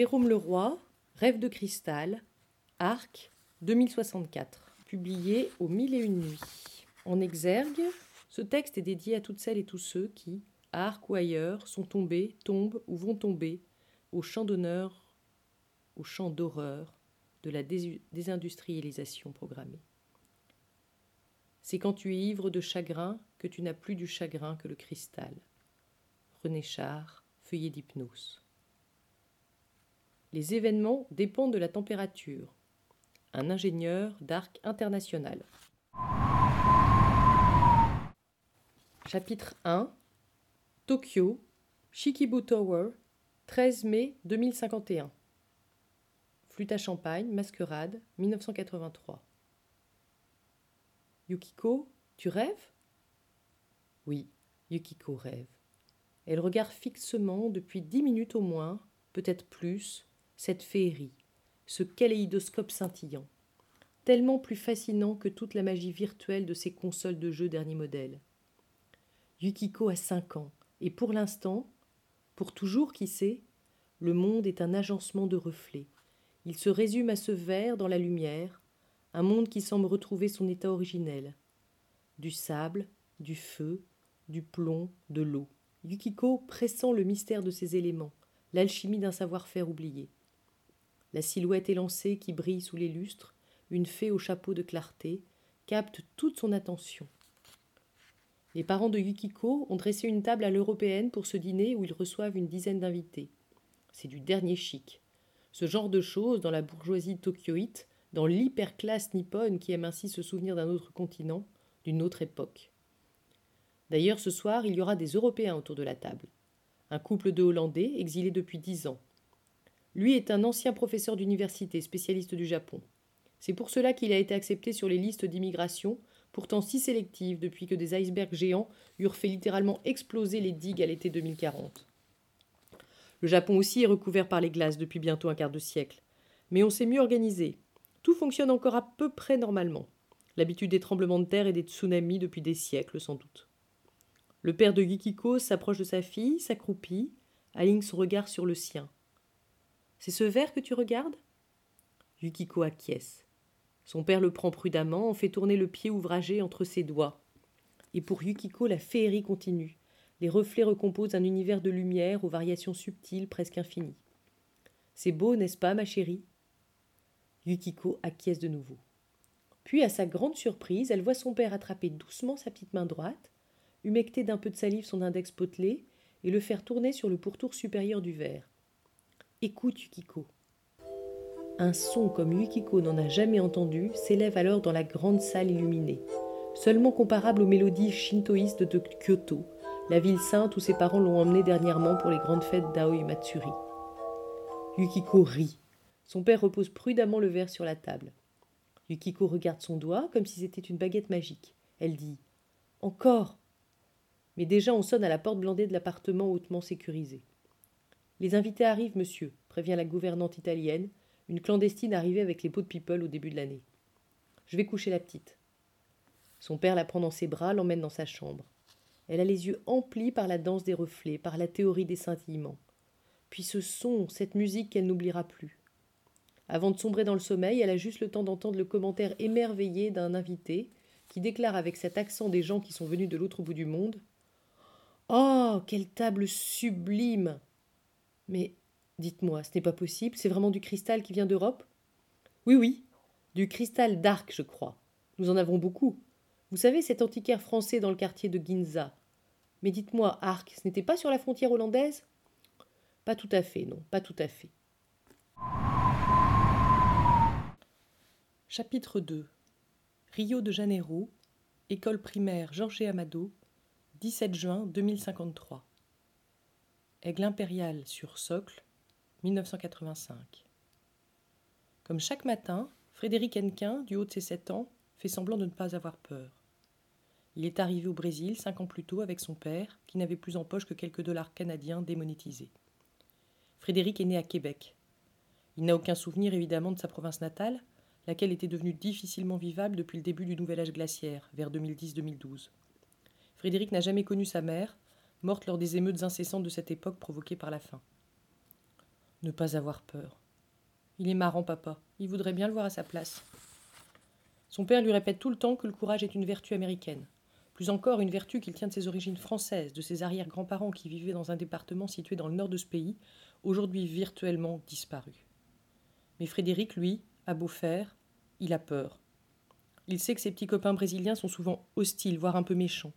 Jérôme Leroy, Rêve de cristal, Arc, 2064, publié au Mille et une nuits. En exergue, ce texte est dédié à toutes celles et tous ceux qui, à Arc ou ailleurs, sont tombés, tombent ou vont tomber au champ d'honneur, au champ d'horreur de la désindustrialisation programmée. C'est quand tu es ivre de chagrin que tu n'as plus du chagrin que le cristal. René Char, feuillet d'hypnose. Les événements dépendent de la température. Un ingénieur d'arc international. Chapitre 1 Tokyo, Shikibu Tower, 13 mai 2051. Flûte à champagne, masquerade, 1983. Yukiko, tu rêves? Oui, Yukiko rêve. Elle regarde fixement depuis dix minutes au moins, peut-être plus, cette féerie, ce kaléidoscope scintillant, tellement plus fascinant que toute la magie virtuelle de ces consoles de jeux dernier modèle. Yukiko a cinq ans, et pour l'instant, pour toujours qui sait, le monde est un agencement de reflets. Il se résume à ce verre dans la lumière, un monde qui semble retrouver son état originel. Du sable, du feu, du plomb, de l'eau. Yukiko pressent le mystère de ces éléments, l'alchimie d'un savoir-faire oublié. La silhouette élancée qui brille sous les lustres, une fée au chapeau de clarté, capte toute son attention. Les parents de Yukiko ont dressé une table à l'européenne pour ce dîner où ils reçoivent une dizaine d'invités. C'est du dernier chic. Ce genre de choses dans la bourgeoisie tokyoïte, dans l'hyperclasse nippone qui aime ainsi se souvenir d'un autre continent, d'une autre époque. D'ailleurs, ce soir, il y aura des Européens autour de la table. Un couple de Hollandais, exilés depuis dix ans. Lui est un ancien professeur d'université, spécialiste du Japon. C'est pour cela qu'il a été accepté sur les listes d'immigration, pourtant si sélectives depuis que des icebergs géants eurent fait littéralement exploser les digues à l'été 2040. Le Japon aussi est recouvert par les glaces depuis bientôt un quart de siècle. Mais on s'est mieux organisé. Tout fonctionne encore à peu près normalement. L'habitude des tremblements de terre et des tsunamis depuis des siècles sans doute. Le père de Yukiko s'approche de sa fille, s'accroupit, aligne son regard sur le sien. C'est ce verre que tu regardes? Yukiko acquiesce. Son père le prend prudemment, en fait tourner le pied ouvragé entre ses doigts. Et pour Yukiko, la féerie continue. Les reflets recomposent un univers de lumière aux variations subtiles presque infinies. C'est beau, n'est-ce pas, ma chérie? Yukiko acquiesce de nouveau. Puis, à sa grande surprise, elle voit son père attraper doucement sa petite main droite, humecter d'un peu de salive son index potelé et le faire tourner sur le pourtour supérieur du verre. Écoute Yukiko. Un son comme Yukiko n'en a jamais entendu s'élève alors dans la grande salle illuminée, seulement comparable aux mélodies shintoïstes de Kyoto, la ville sainte où ses parents l'ont emmené dernièrement pour les grandes fêtes d'Aoi Matsuri. Yukiko rit. Son père repose prudemment le verre sur la table. Yukiko regarde son doigt comme si c'était une baguette magique. Elle dit Encore Mais déjà on sonne à la porte blandée de l'appartement hautement sécurisé. Les invités arrivent, monsieur, prévient la gouvernante italienne, une clandestine arrivée avec les pots de people au début de l'année. Je vais coucher la petite. Son père la prend dans ses bras, l'emmène dans sa chambre. Elle a les yeux emplis par la danse des reflets, par la théorie des scintillements. Puis ce son, cette musique qu'elle n'oubliera plus. Avant de sombrer dans le sommeil, elle a juste le temps d'entendre le commentaire émerveillé d'un invité qui déclare avec cet accent des gens qui sont venus de l'autre bout du monde Oh, quelle table sublime mais dites-moi, ce n'est pas possible, c'est vraiment du cristal qui vient d'Europe? Oui, oui, du cristal d'arc, je crois. Nous en avons beaucoup. Vous savez, cet antiquaire français dans le quartier de Ginza. Mais dites-moi, Arc, ce n'était pas sur la frontière hollandaise? Pas tout à fait, non, pas tout à fait. Chapitre 2 Rio de Janeiro, École primaire Georges Amado, 17 juin 2053. Aigle impérial sur socle, 1985. Comme chaque matin, Frédéric Hennequin, du haut de ses sept ans, fait semblant de ne pas avoir peur. Il est arrivé au Brésil cinq ans plus tôt avec son père, qui n'avait plus en poche que quelques dollars canadiens démonétisés. Frédéric est né à Québec. Il n'a aucun souvenir évidemment de sa province natale, laquelle était devenue difficilement vivable depuis le début du nouvel âge glaciaire, vers 2010-2012. Frédéric n'a jamais connu sa mère, morte lors des émeutes incessantes de cette époque provoquées par la faim. Ne pas avoir peur. Il est marrant, papa. Il voudrait bien le voir à sa place. Son père lui répète tout le temps que le courage est une vertu américaine. Plus encore, une vertu qu'il tient de ses origines françaises, de ses arrière-grands-parents qui vivaient dans un département situé dans le nord de ce pays, aujourd'hui virtuellement disparu. Mais Frédéric, lui, a beau faire, il a peur. Il sait que ses petits copains brésiliens sont souvent hostiles, voire un peu méchants.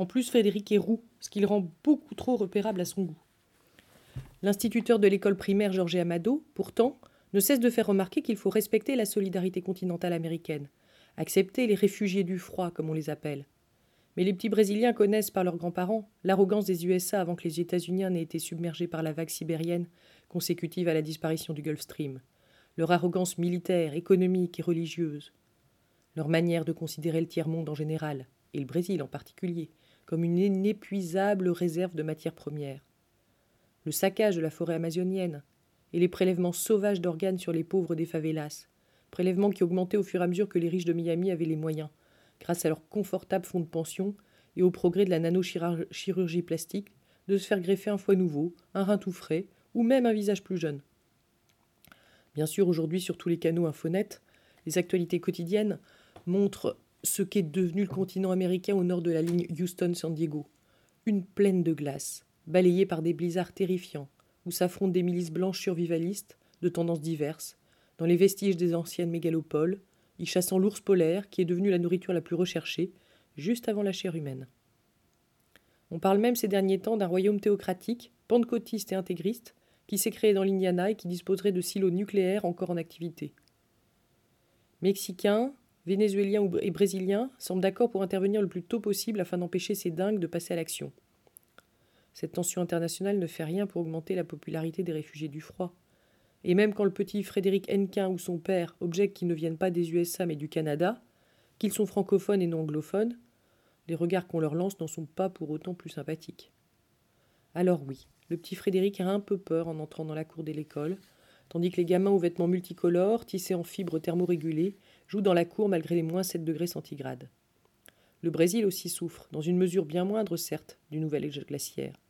En plus, Frédéric est roux, ce qui le rend beaucoup trop repérable à son goût. L'instituteur de l'école primaire Georges Amado, pourtant, ne cesse de faire remarquer qu'il faut respecter la solidarité continentale américaine, accepter les réfugiés du froid, comme on les appelle. Mais les petits Brésiliens connaissent par leurs grands-parents l'arrogance des USA avant que les États-Unis n'aient été submergés par la vague sibérienne consécutive à la disparition du Gulf Stream, leur arrogance militaire, économique et religieuse, leur manière de considérer le tiers-monde en général, et le Brésil en particulier, comme une inépuisable réserve de matières premières. Le saccage de la forêt amazonienne et les prélèvements sauvages d'organes sur les pauvres des favelas, prélèvements qui augmentaient au fur et à mesure que les riches de Miami avaient les moyens, grâce à leur confortable fonds de pension et au progrès de la nanochirurgie plastique, de se faire greffer un foie nouveau, un rein tout frais, ou même un visage plus jeune. Bien sûr, aujourd'hui, sur tous les canaux Infonet, les actualités quotidiennes montrent ce qu'est devenu le continent américain au nord de la ligne Houston-San Diego. Une plaine de glace, balayée par des blizzards terrifiants, où s'affrontent des milices blanches survivalistes, de tendances diverses, dans les vestiges des anciennes mégalopoles, y chassant l'ours polaire, qui est devenu la nourriture la plus recherchée, juste avant la chair humaine. On parle même ces derniers temps d'un royaume théocratique, pentecôtiste et intégriste, qui s'est créé dans l'Indiana et qui disposerait de silos nucléaires encore en activité. Mexicains, Vénézuéliens et Brésiliens semblent d'accord pour intervenir le plus tôt possible afin d'empêcher ces dingues de passer à l'action. Cette tension internationale ne fait rien pour augmenter la popularité des réfugiés du froid. Et même quand le petit Frédéric Henquin ou son père objectent qu'ils ne viennent pas des USA mais du Canada, qu'ils sont francophones et non anglophones, les regards qu'on leur lance n'en sont pas pour autant plus sympathiques. Alors oui, le petit Frédéric a un peu peur en entrant dans la cour de l'école, tandis que les gamins aux vêtements multicolores, tissés en fibres thermorégulées, jouent dans la cour malgré les moins 7 degrés centigrades. Le Brésil aussi souffre, dans une mesure bien moindre certes, du nouvel âge glaciaire.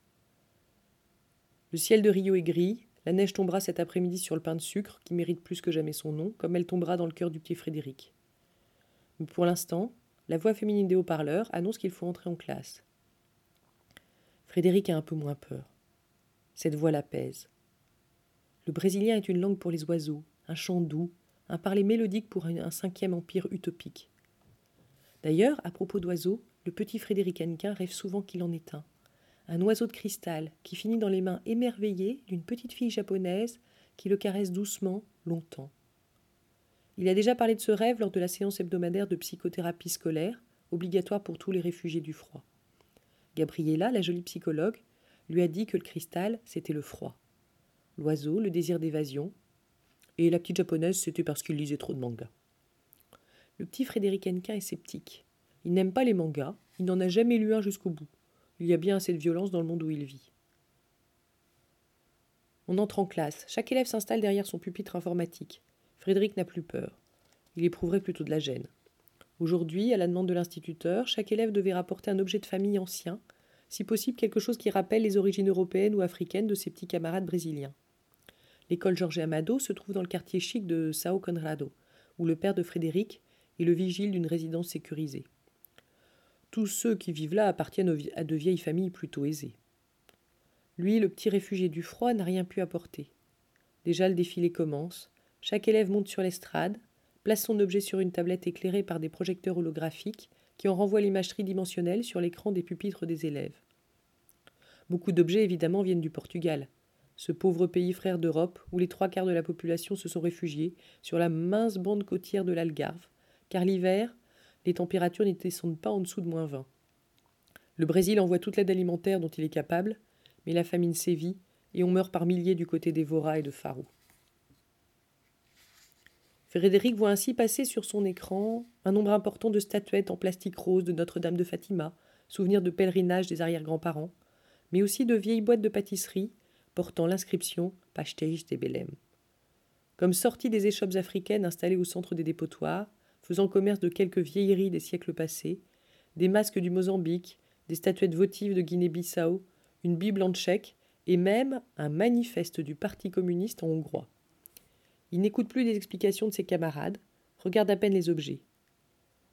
Le ciel de Rio est gris, la neige tombera cet après-midi sur le pain de sucre, qui mérite plus que jamais son nom, comme elle tombera dans le cœur du petit Frédéric. Mais pour l'instant, la voix féminine des haut-parleurs annonce qu'il faut entrer en classe. Frédéric a un peu moins peur. Cette voix l'apaise. Le brésilien est une langue pour les oiseaux, un chant doux, un parler mélodique pour un cinquième empire utopique. D'ailleurs, à propos d'oiseaux, le petit Frédéric Hennequin rêve souvent qu'il en est un. Un oiseau de cristal qui finit dans les mains émerveillées d'une petite fille japonaise qui le caresse doucement, longtemps. Il a déjà parlé de ce rêve lors de la séance hebdomadaire de psychothérapie scolaire, obligatoire pour tous les réfugiés du froid. Gabriella, la jolie psychologue, lui a dit que le cristal, c'était le froid. L'oiseau, le désir d'évasion, et la petite japonaise, c'était parce qu'il lisait trop de mangas. Le petit Frédéric Henka est sceptique. Il n'aime pas les mangas, il n'en a jamais lu un jusqu'au bout. Il y a bien assez de violence dans le monde où il vit. On entre en classe. Chaque élève s'installe derrière son pupitre informatique. Frédéric n'a plus peur. Il éprouverait plutôt de la gêne. Aujourd'hui, à la demande de l'instituteur, chaque élève devait rapporter un objet de famille ancien, si possible quelque chose qui rappelle les origines européennes ou africaines de ses petits camarades brésiliens. L'école Jorge Amado se trouve dans le quartier chic de Sao Conrado, où le père de Frédéric est le vigile d'une résidence sécurisée. Tous ceux qui vivent là appartiennent à de vieilles familles plutôt aisées. Lui, le petit réfugié du froid, n'a rien pu apporter. Déjà le défilé commence, chaque élève monte sur l'estrade, place son objet sur une tablette éclairée par des projecteurs holographiques qui en renvoient l'image tridimensionnelle sur l'écran des pupitres des élèves. Beaucoup d'objets évidemment viennent du Portugal, ce pauvre pays frère d'Europe où les trois quarts de la population se sont réfugiés sur la mince bande côtière de l'Algarve, car l'hiver, les températures n'y descendent pas en dessous de moins 20. Le Brésil envoie toute l'aide alimentaire dont il est capable, mais la famine sévit et on meurt par milliers du côté des Vora et de Faro. Frédéric voit ainsi passer sur son écran un nombre important de statuettes en plastique rose de Notre-Dame de Fatima, souvenirs de pèlerinage des arrière-grands-parents, mais aussi de vieilles boîtes de pâtisserie portant l'inscription Pastéis de Belém. Comme sortie des échoppes africaines installées au centre des dépotoirs, faisant commerce de quelques vieilleries des siècles passés, des masques du Mozambique, des statuettes votives de Guinée-Bissau, une Bible en tchèque et même un manifeste du Parti communiste en hongrois. Il n'écoute plus les explications de ses camarades, regarde à peine les objets.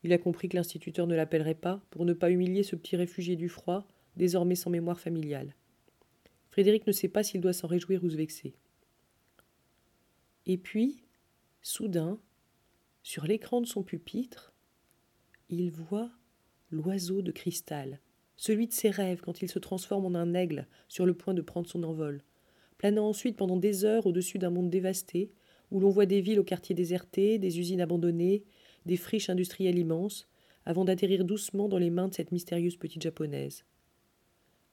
Il a compris que l'instituteur ne l'appellerait pas pour ne pas humilier ce petit réfugié du froid, désormais sans mémoire familiale. Frédéric ne sait pas s'il doit s'en réjouir ou se vexer. Et puis, soudain, sur l'écran de son pupitre, il voit l'oiseau de cristal, celui de ses rêves quand il se transforme en un aigle sur le point de prendre son envol, planant ensuite pendant des heures au-dessus d'un monde dévasté, où l'on voit des villes aux quartiers désertés, des usines abandonnées, des friches industrielles immenses, avant d'atterrir doucement dans les mains de cette mystérieuse petite japonaise.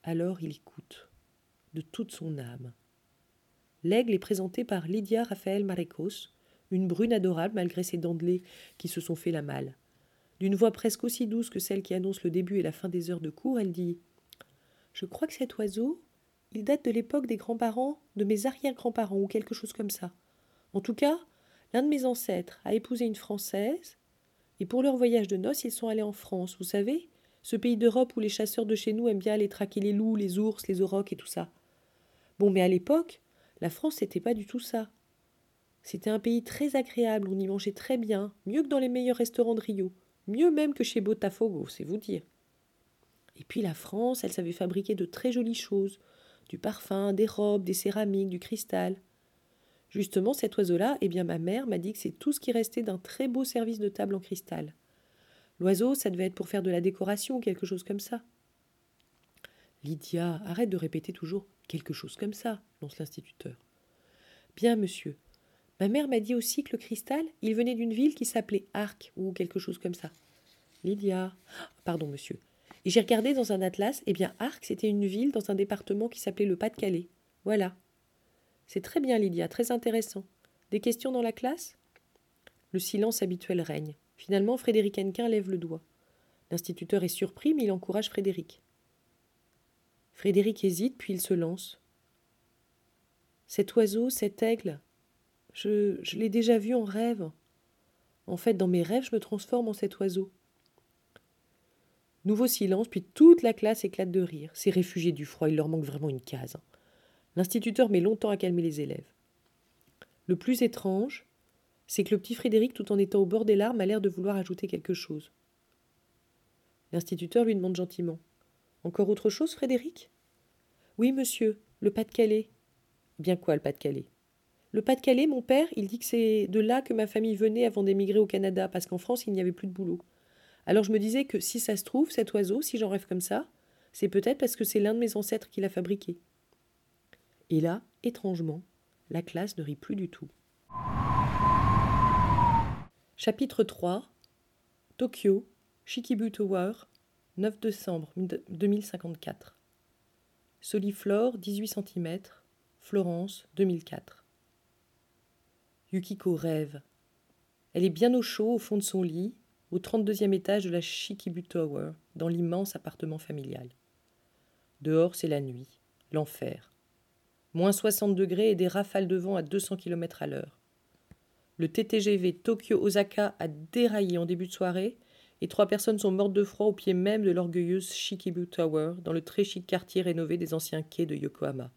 Alors il écoute, de toute son âme. L'aigle est présenté par Lydia Raphaël Marekos, une brune adorable malgré ses dents qui se sont fait la malle. D'une voix presque aussi douce que celle qui annonce le début et la fin des heures de cours, elle dit Je crois que cet oiseau, il date de l'époque des grands-parents, de mes arrière-grands-parents, ou quelque chose comme ça. En tout cas, l'un de mes ancêtres a épousé une Française, et pour leur voyage de noces, ils sont allés en France, vous savez, ce pays d'Europe où les chasseurs de chez nous aiment bien aller traquer les loups, les ours, les aurochs et tout ça. Bon, mais à l'époque, la France, c'était pas du tout ça. C'était un pays très agréable, on y mangeait très bien, mieux que dans les meilleurs restaurants de Rio. Mieux même que chez Botafogo, c'est vous dire. Et puis la France, elle savait fabriquer de très jolies choses du parfum, des robes, des céramiques, du cristal. Justement, cet oiseau-là, eh bien ma mère m'a dit que c'est tout ce qui restait d'un très beau service de table en cristal. L'oiseau, ça devait être pour faire de la décoration quelque chose comme ça. Lydia, arrête de répéter toujours quelque chose comme ça, lance l'instituteur. Bien, monsieur, Ma mère m'a dit aussi que le cristal, il venait d'une ville qui s'appelait Arc ou quelque chose comme ça. Lydia. Pardon, monsieur. Et j'ai regardé dans un atlas, eh bien Arc, c'était une ville dans un département qui s'appelait le Pas-de-Calais. Voilà. C'est très bien, Lydia, très intéressant. Des questions dans la classe? Le silence habituel règne. Finalement, Frédéric Henquin lève le doigt. L'instituteur est surpris, mais il encourage Frédéric. Frédéric hésite, puis il se lance. Cet oiseau, cet aigle, je, l'ai déjà vu en rêve. En fait, dans mes rêves, je me transforme en cet oiseau. Nouveau silence, puis toute la classe éclate de rire. Ces réfugiés du froid, il leur manque vraiment une case. L'instituteur met longtemps à calmer les élèves. Le plus étrange, c'est que le petit Frédéric, tout en étant au bord des larmes, a l'air de vouloir ajouter quelque chose. L'instituteur lui demande gentiment Encore autre chose, Frédéric? Oui, monsieur, le Pas-de-Calais. Bien quoi, le Pas-de-Calais? Le Pas-de-Calais, mon père, il dit que c'est de là que ma famille venait avant d'émigrer au Canada, parce qu'en France, il n'y avait plus de boulot. Alors je me disais que si ça se trouve, cet oiseau, si j'en rêve comme ça, c'est peut-être parce que c'est l'un de mes ancêtres qui l'a fabriqué. Et là, étrangement, la classe ne rit plus du tout. Chapitre 3 Tokyo, Shikibu Tower, 9 décembre 2054. Soliflore, 18 cm, Florence, 2004. Yukiko rêve. Elle est bien au chaud au fond de son lit, au 32e étage de la Shikibu Tower, dans l'immense appartement familial. Dehors, c'est la nuit, l'enfer. Moins 60 degrés et des rafales de vent à 200 km à l'heure. Le TTGV Tokyo-Osaka a déraillé en début de soirée et trois personnes sont mortes de froid au pied même de l'orgueilleuse Shikibu Tower, dans le très chic quartier rénové des anciens quais de Yokohama.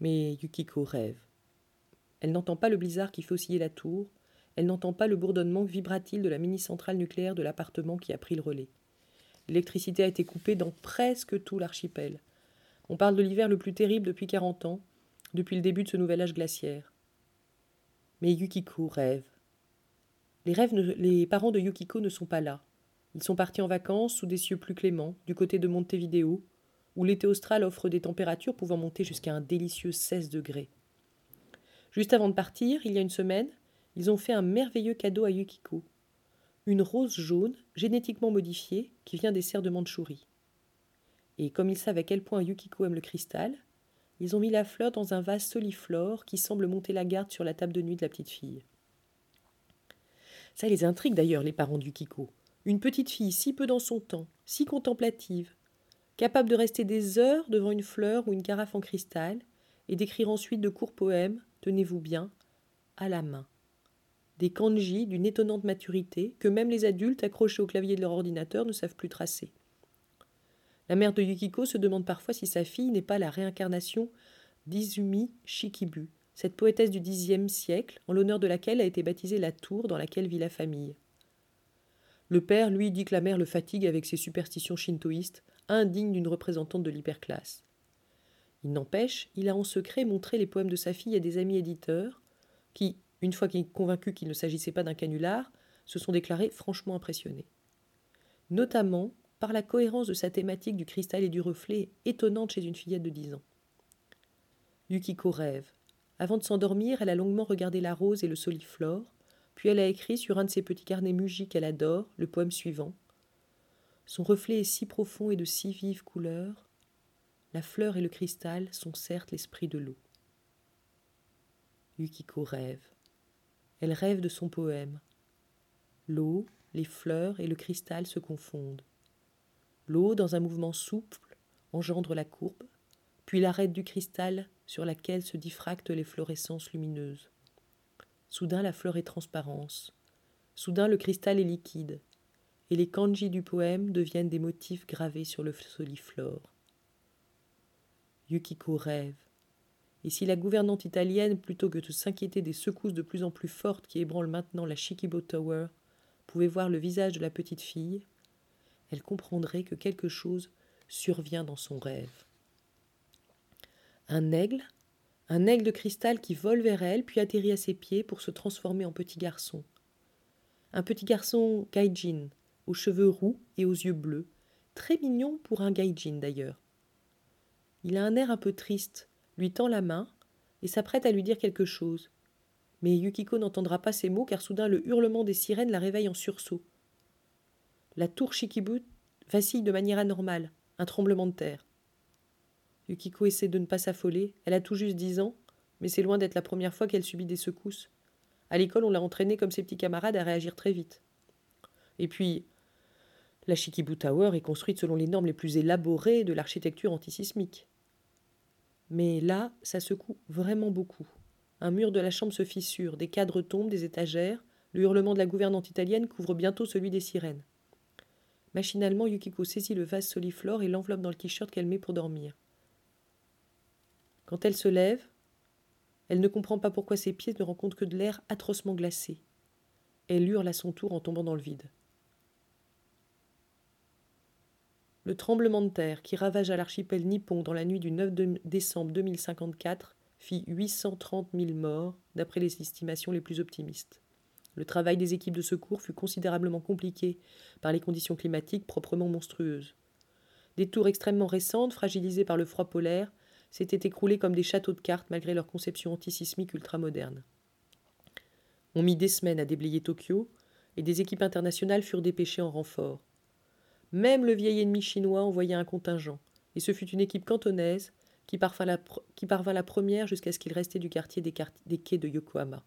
Mais Yukiko rêve. Elle n'entend pas le blizzard qui fait osciller la tour, elle n'entend pas le bourdonnement vibratile de la mini-centrale nucléaire de l'appartement qui a pris le relais. L'électricité a été coupée dans presque tout l'archipel. On parle de l'hiver le plus terrible depuis 40 ans, depuis le début de ce nouvel âge glaciaire. Mais Yukiko rêve. Les, rêves parents de Yukiko ne sont pas là. Ils sont partis en vacances sous des cieux plus cléments, du côté de Montevideo, où l'été austral offre des températures pouvant monter jusqu'à un délicieux 16 degrés. Juste avant de partir, il y a une semaine, ils ont fait un merveilleux cadeau à Yukiko. Une rose jaune, génétiquement modifiée, qui vient des serres de Mandchourie. Et comme ils savent à quel point Yukiko aime le cristal, ils ont mis la fleur dans un vase soliflore qui semble monter la garde sur la table de nuit de la petite fille. Ça les intrigue d'ailleurs, les parents d'Yukiko. Une petite fille si peu dans son temps, si contemplative, capable de rester des heures devant une fleur ou une carafe en cristal, et d'écrire ensuite de courts poèmes, tenez-vous bien, à la main. Des kanji d'une étonnante maturité que même les adultes accrochés au clavier de leur ordinateur ne savent plus tracer. La mère de Yukiko se demande parfois si sa fille n'est pas la réincarnation d'Izumi Shikibu, cette poétesse du Xe siècle, en l'honneur de laquelle a été baptisée la tour dans laquelle vit la famille. Le père, lui, dit que la mère le fatigue avec ses superstitions shintoïstes, indignes d'une représentante de l'hyperclasse. Il n'empêche, il a en secret montré les poèmes de sa fille à des amis éditeurs, qui, une fois qu'il est convaincu qu'il ne s'agissait pas d'un canular, se sont déclarés franchement impressionnés. Notamment par la cohérence de sa thématique du cristal et du reflet, étonnante chez une fillette de dix ans. Yukiko rêve. Avant de s'endormir, elle a longuement regardé la rose et le soliflore, puis elle a écrit sur un de ses petits carnets mugis qu'elle adore le poème suivant. Son reflet est si profond et de si vives couleurs. La fleur et le cristal sont certes l'esprit de l'eau. Yukiko rêve. Elle rêve de son poème. L'eau, les fleurs et le cristal se confondent. L'eau, dans un mouvement souple, engendre la courbe, puis l'arête du cristal sur laquelle se diffractent les fluorescences lumineuses. Soudain la fleur est transparence. Soudain le cristal est liquide. Et les kanji du poème deviennent des motifs gravés sur le soliflore. Yukiko rêve. Et si la gouvernante italienne, plutôt que de s'inquiéter des secousses de plus en plus fortes qui ébranlent maintenant la Shikibo Tower, pouvait voir le visage de la petite fille, elle comprendrait que quelque chose survient dans son rêve. Un aigle, un aigle de cristal qui vole vers elle, puis atterrit à ses pieds pour se transformer en petit garçon. Un petit garçon gaijin, aux cheveux roux et aux yeux bleus, très mignon pour un gaijin d'ailleurs. Il a un air un peu triste, lui tend la main et s'apprête à lui dire quelque chose. Mais Yukiko n'entendra pas ces mots car soudain le hurlement des sirènes la réveille en sursaut. La tour Shikibu vacille de manière anormale, un tremblement de terre. Yukiko essaie de ne pas s'affoler. Elle a tout juste dix ans, mais c'est loin d'être la première fois qu'elle subit des secousses. À l'école, on l'a entraînée comme ses petits camarades à réagir très vite. Et puis, la Shikibu Tower est construite selon les normes les plus élaborées de l'architecture antisismique. Mais là, ça secoue vraiment beaucoup. Un mur de la chambre se fissure, des cadres tombent, des étagères, le hurlement de la gouvernante italienne couvre bientôt celui des sirènes. Machinalement, Yukiko saisit le vase soliflore et l'enveloppe dans le t-shirt qu'elle met pour dormir. Quand elle se lève, elle ne comprend pas pourquoi ses pieds ne rencontrent que de l'air atrocement glacé. Elle hurle à son tour en tombant dans le vide. Le tremblement de terre qui ravagea l'archipel nippon dans la nuit du 9 décembre 2054 fit 830 000 morts, d'après les estimations les plus optimistes. Le travail des équipes de secours fut considérablement compliqué par les conditions climatiques proprement monstrueuses. Des tours extrêmement récentes, fragilisées par le froid polaire, s'étaient écroulées comme des châteaux de cartes malgré leur conception antisismique ultramoderne. On mit des semaines à déblayer Tokyo, et des équipes internationales furent dépêchées en renfort. Même le vieil ennemi chinois envoya un contingent, et ce fut une équipe cantonaise qui parvint la, qui parvint la première jusqu'à ce qu'il restait du quartier des, des quais de Yokohama.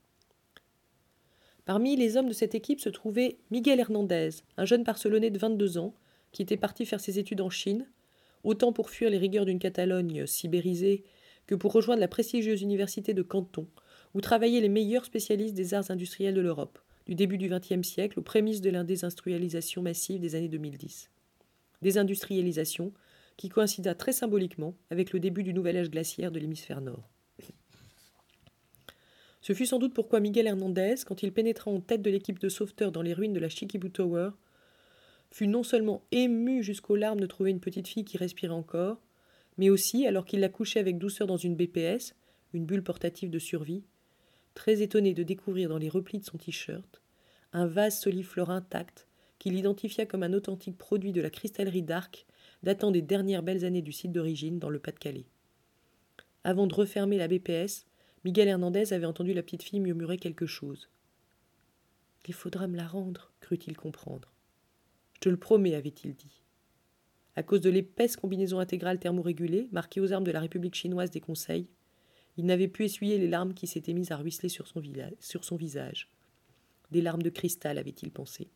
Parmi les hommes de cette équipe se trouvait Miguel Hernandez, un jeune Barcelonais de 22 ans, qui était parti faire ses études en Chine, autant pour fuir les rigueurs d'une Catalogne sibérisée que pour rejoindre la prestigieuse université de Canton, où travaillaient les meilleurs spécialistes des arts industriels de l'Europe, du début du XXe siècle aux prémices de l'indésindustrialisation massive des années 2010. Désindustrialisation qui coïncida très symboliquement avec le début du nouvel âge glaciaire de l'hémisphère nord. Ce fut sans doute pourquoi Miguel Hernandez, quand il pénétra en tête de l'équipe de sauveteurs dans les ruines de la Tower, fut non seulement ému jusqu'aux larmes de trouver une petite fille qui respirait encore, mais aussi, alors qu'il la couchait avec douceur dans une BPS, une bulle portative de survie, très étonné de découvrir dans les replis de son t-shirt un vase soliflore intact qu'il identifia comme un authentique produit de la cristallerie d'Arc datant des dernières belles années du site d'origine dans le Pas-de-Calais. Avant de refermer la BPS, Miguel Hernandez avait entendu la petite fille murmurer quelque chose. Il faudra me la rendre, crut-il comprendre. Je le promets, avait-il dit. À cause de l'épaisse combinaison intégrale thermorégulée, marquée aux armes de la République chinoise des conseils, il n'avait pu essuyer les larmes qui s'étaient mises à ruisseler sur son, sur son visage. Des larmes de cristal, avait-il pensé.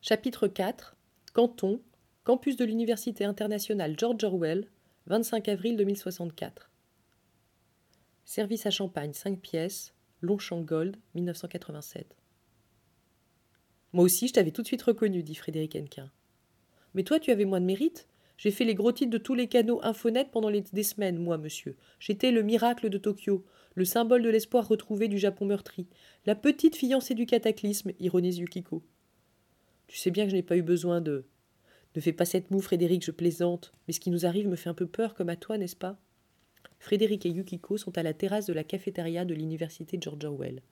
Chapitre 4 Canton, campus de l'Université internationale George Orwell, 25 avril 2064. Service à champagne 5 pièces, Longchamp Gold, 1987. Moi aussi, je t'avais tout de suite reconnu, dit Frédéric Henquin. Mais toi, tu avais moins de mérite. J'ai fait les gros titres de tous les canaux Infonet pendant des semaines, moi, monsieur. J'étais le miracle de Tokyo, le symbole de l'espoir retrouvé du Japon meurtri, la petite fiancée du cataclysme, ironise Yukiko. Tu sais bien que je n'ai pas eu besoin de. Ne fais pas cette moue, Frédéric, je plaisante, mais ce qui nous arrive me fait un peu peur comme à toi, n'est-ce pas? Frédéric et Yukiko sont à la terrasse de la cafétéria de l'université George Orwell.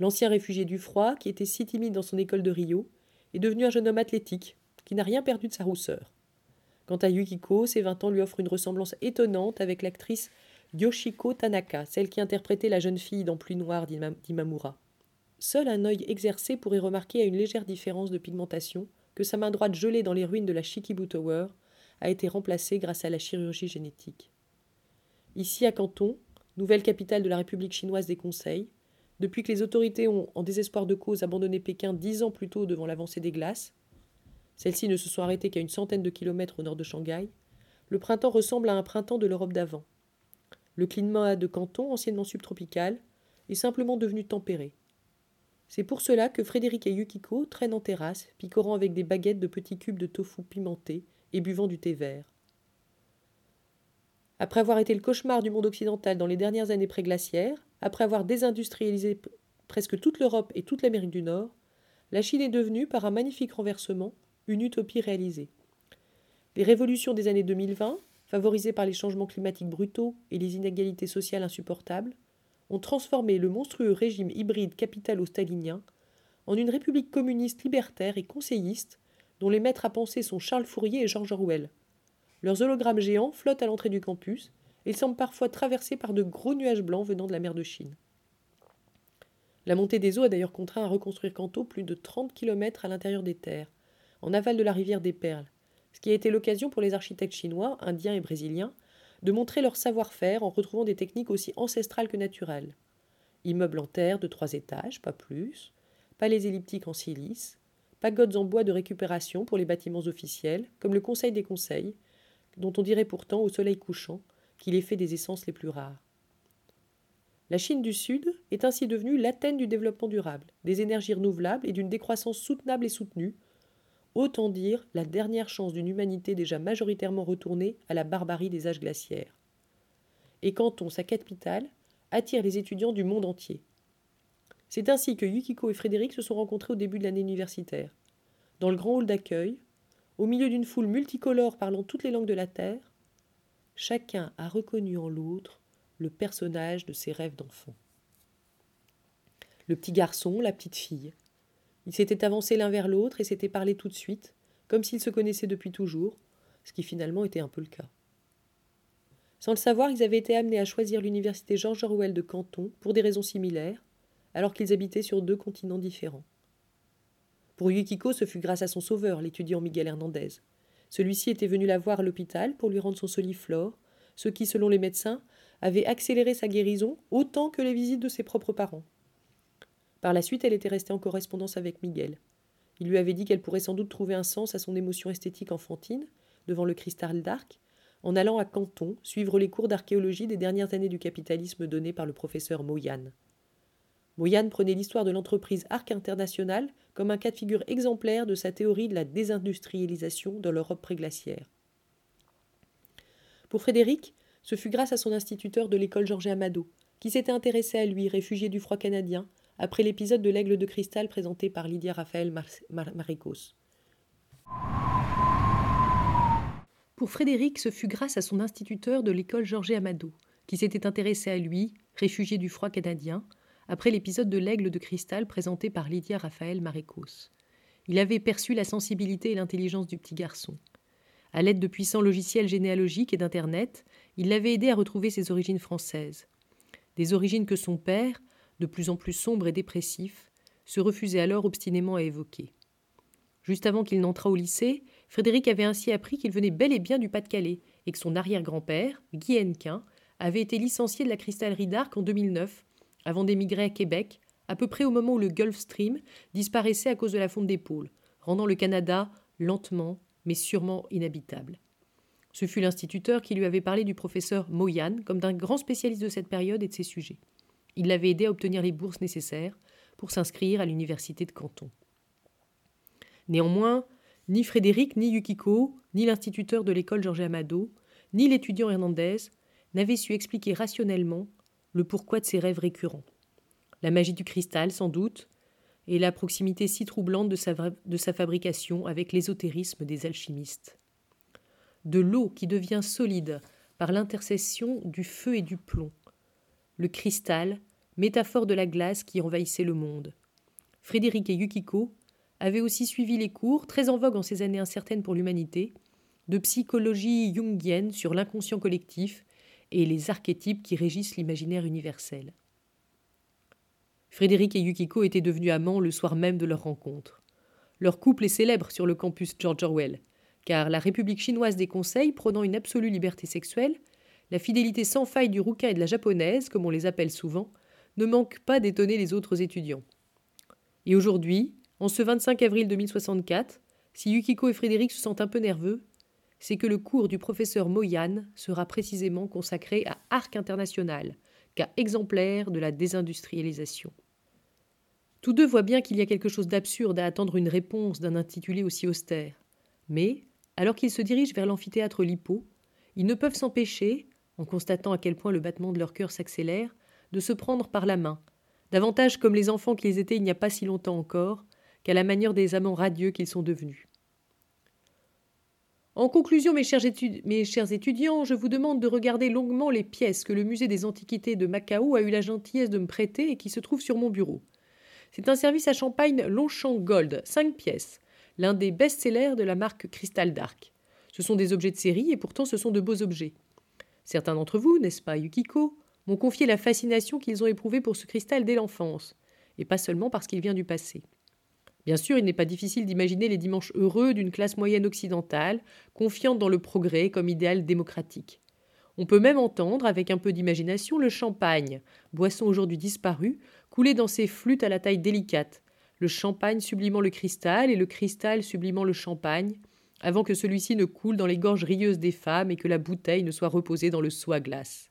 L'ancien réfugié du froid, qui était si timide dans son école de Rio, est devenu un jeune homme athlétique, qui n'a rien perdu de sa rousseur. Quant à Yukiko, ses vingt ans lui offrent une ressemblance étonnante avec l'actrice Yoshiko Tanaka, celle qui interprétait la jeune fille dans Pluie noire d'Imamura. Seul un œil exercé pourrait remarquer à une légère différence de pigmentation que sa main droite gelée dans les ruines de la Shikibu Tower a été remplacée grâce à la chirurgie génétique. Ici à Canton, nouvelle capitale de la République chinoise des conseils, depuis que les autorités ont, en désespoir de cause, abandonné Pékin dix ans plus tôt devant l'avancée des glaces, celles-ci ne se sont arrêtées qu'à une centaine de kilomètres au nord de Shanghai, le printemps ressemble à un printemps de l'Europe d'avant. Le climat de Canton, anciennement subtropical, est simplement devenu tempéré. C'est pour cela que Frédéric et Yukiko traînent en terrasse, picorant avec des baguettes de petits cubes de tofu pimentés et buvant du thé vert. Après avoir été le cauchemar du monde occidental dans les dernières années préglaciaires, après avoir désindustrialisé presque toute l'Europe et toute l'Amérique du Nord, la Chine est devenue, par un magnifique renversement, une utopie réalisée. Les révolutions des années 2020, favorisées par les changements climatiques brutaux et les inégalités sociales insupportables, ont transformé le monstrueux régime hybride capitalo-stalinien en une république communiste libertaire et conseilliste dont les maîtres à penser sont Charles Fourier et George Orwell. Leurs hologrammes géants flottent à l'entrée du campus ils semblent parfois traversés par de gros nuages blancs venant de la mer de Chine. La montée des eaux a d'ailleurs contraint à reconstruire Kanto plus de 30 km à l'intérieur des terres, en aval de la rivière des Perles, ce qui a été l'occasion pour les architectes chinois, indiens et brésiliens de montrer leur savoir-faire en retrouvant des techniques aussi ancestrales que naturelles. Immeubles en terre de trois étages, pas plus, palais elliptiques en silice, pagodes en bois de récupération pour les bâtiments officiels, comme le Conseil des conseils, dont on dirait pourtant au soleil couchant qu'il est fait des essences les plus rares. La Chine du Sud est ainsi devenue l'Athènes du développement durable, des énergies renouvelables et d'une décroissance soutenable et soutenue, Autant dire la dernière chance d'une humanité déjà majoritairement retournée à la barbarie des âges glaciaires. Et Canton, sa capitale, attire les étudiants du monde entier. C'est ainsi que Yukiko et Frédéric se sont rencontrés au début de l'année universitaire. Dans le grand hall d'accueil, au milieu d'une foule multicolore parlant toutes les langues de la Terre, chacun a reconnu en l'autre le personnage de ses rêves d'enfant. Le petit garçon, la petite fille, ils s'étaient avancés l'un vers l'autre et s'étaient parlé tout de suite, comme s'ils se connaissaient depuis toujours, ce qui finalement était un peu le cas. Sans le savoir, ils avaient été amenés à choisir l'université George Orwell de Canton pour des raisons similaires, alors qu'ils habitaient sur deux continents différents. Pour Yukiko, ce fut grâce à son sauveur, l'étudiant Miguel Hernandez. Celui-ci était venu la voir à l'hôpital pour lui rendre son soliflore, ce qui, selon les médecins, avait accéléré sa guérison autant que les visites de ses propres parents. Par la suite, elle était restée en correspondance avec Miguel. Il lui avait dit qu'elle pourrait sans doute trouver un sens à son émotion esthétique enfantine, devant le cristal d'Arc, en allant à Canton suivre les cours d'archéologie des dernières années du capitalisme donnés par le professeur Moyan. Moyan prenait l'histoire de l'entreprise Arc International comme un cas de figure exemplaire de sa théorie de la désindustrialisation dans l'Europe préglaciaire. Pour Frédéric, ce fut grâce à son instituteur de l'école Georges Amado, qui s'était intéressé à lui, réfugié du froid canadien, après l'épisode de l'aigle de cristal présenté par Lydia Raphaël Maricos. Pour Frédéric, ce fut grâce à son instituteur de l'école Georges Amado, qui s'était intéressé à lui, réfugié du froid canadien, après l'épisode de l'aigle de cristal présenté par Lydia Raphaël Maricos. Il avait perçu la sensibilité et l'intelligence du petit garçon. À l'aide de puissants logiciels généalogiques et d'Internet, il l'avait aidé à retrouver ses origines françaises. Des origines que son père, de plus en plus sombre et dépressif, se refusait alors obstinément à évoquer. Juste avant qu'il n'entrât au lycée, Frédéric avait ainsi appris qu'il venait bel et bien du Pas-de-Calais et que son arrière-grand-père, Guy Hennequin, avait été licencié de la cristallerie d'Arc en 2009, avant d'émigrer à Québec, à peu près au moment où le Gulf Stream disparaissait à cause de la fonte des pôles, rendant le Canada lentement mais sûrement inhabitable. Ce fut l'instituteur qui lui avait parlé du professeur Moyan comme d'un grand spécialiste de cette période et de ses sujets. Il l'avait aidé à obtenir les bourses nécessaires pour s'inscrire à l'université de Canton. Néanmoins, ni Frédéric, ni Yukiko, ni l'instituteur de l'école Georges Amado, ni l'étudiant Hernandez n'avaient su expliquer rationnellement le pourquoi de ces rêves récurrents. La magie du cristal, sans doute, et la proximité si troublante de sa, de sa fabrication avec l'ésotérisme des alchimistes. De l'eau qui devient solide par l'intercession du feu et du plomb. Le cristal, métaphore de la glace qui envahissait le monde. Frédéric et Yukiko avaient aussi suivi les cours, très en vogue en ces années incertaines pour l'humanité, de psychologie jungienne sur l'inconscient collectif et les archétypes qui régissent l'imaginaire universel. Frédéric et Yukiko étaient devenus amants le soir même de leur rencontre. Leur couple est célèbre sur le campus George Orwell, car la République chinoise des conseils, prônant une absolue liberté sexuelle, la fidélité sans faille du rouquin et de la japonaise, comme on les appelle souvent, ne manque pas d'étonner les autres étudiants. Et aujourd'hui, en ce 25 avril 2064, si Yukiko et Frédéric se sentent un peu nerveux, c'est que le cours du professeur Moyan sera précisément consacré à Arc international, cas exemplaire de la désindustrialisation. Tous deux voient bien qu'il y a quelque chose d'absurde à attendre une réponse d'un intitulé aussi austère. Mais, alors qu'ils se dirigent vers l'amphithéâtre Lipo, ils ne peuvent s'empêcher, en constatant à quel point le battement de leur cœur s'accélère, de se prendre par la main, davantage comme les enfants qu'ils étaient il n'y a pas si longtemps encore, qu'à la manière des amants radieux qu'ils sont devenus. En conclusion, mes chers, étudiants, je vous demande de regarder longuement les pièces que le Musée des Antiquités de Macao a eu la gentillesse de me prêter et qui se trouvent sur mon bureau. C'est un service à champagne Longchamp Gold, cinq pièces, l'un des best-sellers de la marque Crystal Dark. Ce sont des objets de série et pourtant ce sont de beaux objets. Certains d'entre vous, n'est-ce pas, Yukiko, m'ont confié la fascination qu'ils ont éprouvée pour ce cristal dès l'enfance, et pas seulement parce qu'il vient du passé. Bien sûr, il n'est pas difficile d'imaginer les dimanches heureux d'une classe moyenne occidentale, confiante dans le progrès comme idéal démocratique. On peut même entendre, avec un peu d'imagination, le champagne, boisson aujourd'hui disparue, couler dans ses flûtes à la taille délicate, le champagne sublimant le cristal et le cristal sublimant le champagne, avant que celui-ci ne coule dans les gorges rieuses des femmes et que la bouteille ne soit reposée dans le à glace.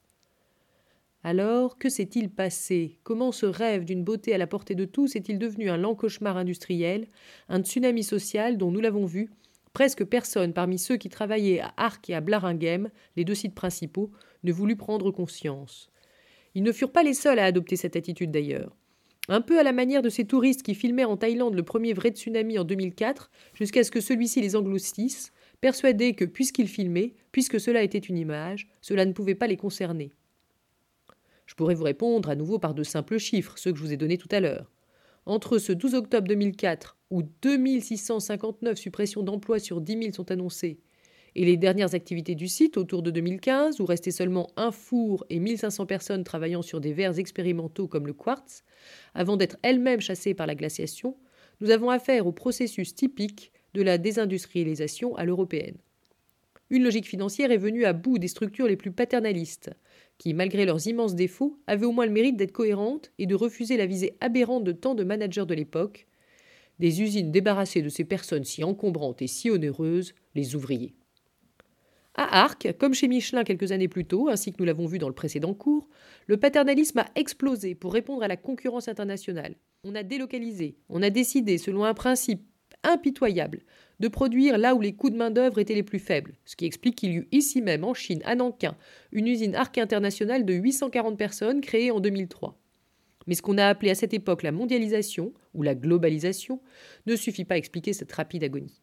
Alors, que s'est-il passé? Comment ce rêve d'une beauté à la portée de tous est-il devenu un lent cauchemar industriel, un tsunami social dont nous l'avons vu? Presque personne parmi ceux qui travaillaient à Arc et à Blaringhem, les deux sites principaux, ne voulut prendre conscience. Ils ne furent pas les seuls à adopter cette attitude d'ailleurs. Un peu à la manière de ces touristes qui filmèrent en Thaïlande le premier vrai tsunami en 2004, jusqu'à ce que celui-ci les engloutisse, persuadés que puisqu'ils filmaient, puisque cela était une image, cela ne pouvait pas les concerner. Je pourrais vous répondre à nouveau par de simples chiffres, ceux que je vous ai donnés tout à l'heure. Entre ce 12 octobre 2004, où 2659 suppressions d'emplois sur 10 000 sont annoncées, et les dernières activités du site autour de 2015, où restait seulement un four et 1500 personnes travaillant sur des verres expérimentaux comme le quartz, avant d'être elles-mêmes chassées par la glaciation, nous avons affaire au processus typique de la désindustrialisation à l'européenne. Une logique financière est venue à bout des structures les plus paternalistes, qui, malgré leurs immenses défauts, avaient au moins le mérite d'être cohérentes et de refuser la visée aberrante de tant de managers de l'époque, des usines débarrassées de ces personnes si encombrantes et si onéreuses, les ouvriers. À Arc, comme chez Michelin quelques années plus tôt, ainsi que nous l'avons vu dans le précédent cours, le paternalisme a explosé pour répondre à la concurrence internationale. On a délocalisé, on a décidé, selon un principe impitoyable, de produire là où les coûts de main-d'œuvre étaient les plus faibles, ce qui explique qu'il y eut ici même, en Chine, à Nankin, une usine Arc internationale de 840 personnes créée en 2003. Mais ce qu'on a appelé à cette époque la mondialisation, ou la globalisation, ne suffit pas à expliquer cette rapide agonie.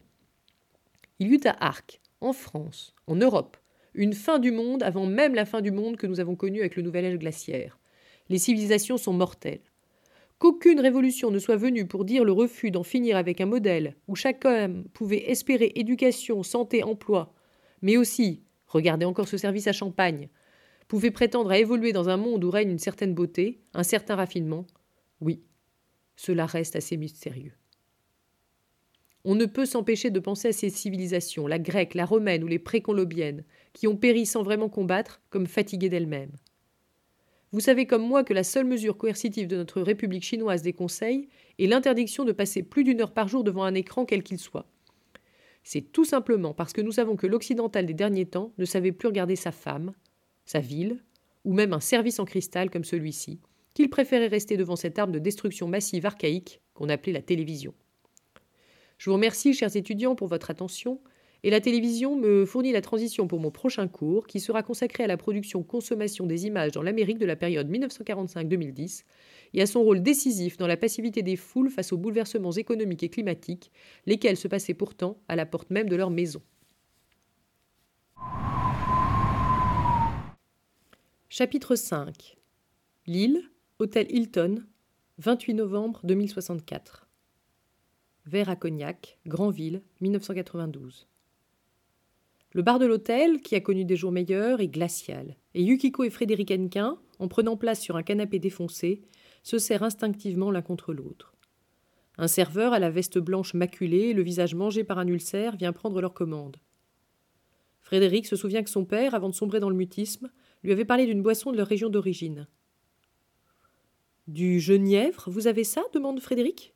Il y eut à Arc, en France, en Europe, une fin du monde avant même la fin du monde que nous avons connue avec le nouvel âge glaciaire. Les civilisations sont mortelles qu'aucune révolution ne soit venue pour dire le refus d'en finir avec un modèle où chaque homme pouvait espérer éducation, santé, emploi, mais aussi, regardez encore ce service à champagne, pouvait prétendre à évoluer dans un monde où règne une certaine beauté, un certain raffinement, oui, cela reste assez mystérieux. On ne peut s'empêcher de penser à ces civilisations, la grecque, la romaine ou les précolombiennes, qui ont péri sans vraiment combattre, comme fatiguées d'elles-mêmes. Vous savez comme moi que la seule mesure coercitive de notre République chinoise des conseils est l'interdiction de passer plus d'une heure par jour devant un écran quel qu'il soit. C'est tout simplement parce que nous savons que l'occidental des derniers temps ne savait plus regarder sa femme, sa ville, ou même un service en cristal comme celui-ci, qu'il préférait rester devant cette arme de destruction massive archaïque qu'on appelait la télévision. Je vous remercie, chers étudiants, pour votre attention, et la télévision me fournit la transition pour mon prochain cours, qui sera consacré à la production-consommation des images dans l'Amérique de la période 1945-2010, et à son rôle décisif dans la passivité des foules face aux bouleversements économiques et climatiques, lesquels se passaient pourtant à la porte même de leur maison. Chapitre 5 Lille, Hôtel Hilton, 28 novembre 2064. Verre à cognac, Granville, 1992. Le bar de l'hôtel, qui a connu des jours meilleurs, est glacial, et Yukiko et Frédéric Henquin, en prenant place sur un canapé défoncé, se serrent instinctivement l'un contre l'autre. Un serveur à la veste blanche maculée et le visage mangé par un ulcère vient prendre leur commande. Frédéric se souvient que son père, avant de sombrer dans le mutisme, lui avait parlé d'une boisson de leur région d'origine. Du genièvre, vous avez ça? demande Frédéric.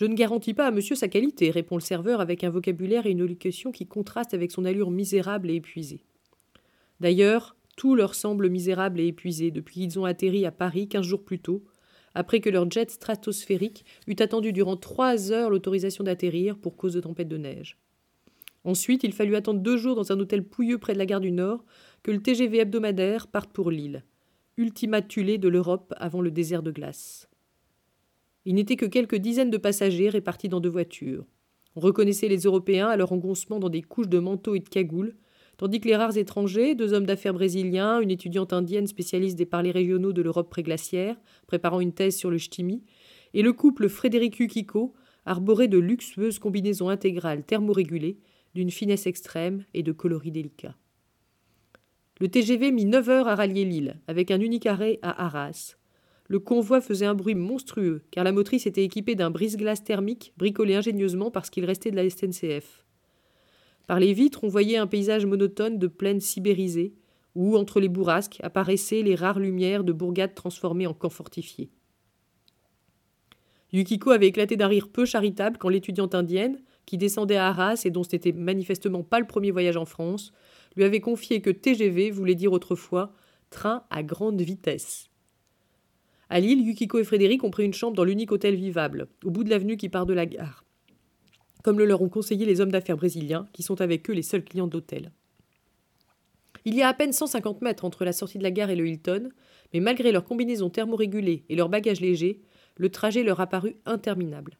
Je ne garantis pas à monsieur sa qualité, répond le serveur avec un vocabulaire et une élocution qui contrastent avec son allure misérable et épuisée. D'ailleurs, tout leur semble misérable et épuisé depuis qu'ils ont atterri à Paris quinze jours plus tôt, après que leur jet stratosphérique eut attendu durant trois heures l'autorisation d'atterrir pour cause de tempête de neige. Ensuite, il fallut attendre deux jours dans un hôtel pouilleux près de la gare du Nord que le TGV hebdomadaire parte pour Lille, ultima thule de l'Europe avant le désert de glace. Il n'était que quelques dizaines de passagers répartis dans deux voitures. On reconnaissait les Européens à leur engoncement dans des couches de manteaux et de cagoules, tandis que les rares étrangers, deux hommes d'affaires brésiliens, une étudiante indienne spécialiste des parlers régionaux de l'Europe préglaciaire, préparant une thèse sur le ch'timi, et le couple Frédéric Ukiko arboraient de luxueuses combinaisons intégrales thermorégulées, d'une finesse extrême et de coloris délicats. Le TGV mit neuf heures à rallier l'île, avec un unique arrêt à Arras, le convoi faisait un bruit monstrueux, car la motrice était équipée d'un brise-glace thermique bricolé ingénieusement parce qu'il restait de la SNCF. Par les vitres, on voyait un paysage monotone de plaines sibérisées, où, entre les bourrasques, apparaissaient les rares lumières de bourgades transformées en camps fortifiés. Yukiko avait éclaté d'un rire peu charitable quand l'étudiante indienne, qui descendait à Arras et dont ce n'était manifestement pas le premier voyage en France, lui avait confié que TGV voulait dire autrefois train à grande vitesse. À Lille, Yukiko et Frédéric ont pris une chambre dans l'unique hôtel vivable, au bout de l'avenue qui part de la gare. Comme le leur ont conseillé les hommes d'affaires brésiliens, qui sont avec eux les seuls clients d'hôtel. Il y a à peine 150 mètres entre la sortie de la gare et le Hilton, mais malgré leur combinaison thermorégulée et leur bagage léger, le trajet leur a paru interminable.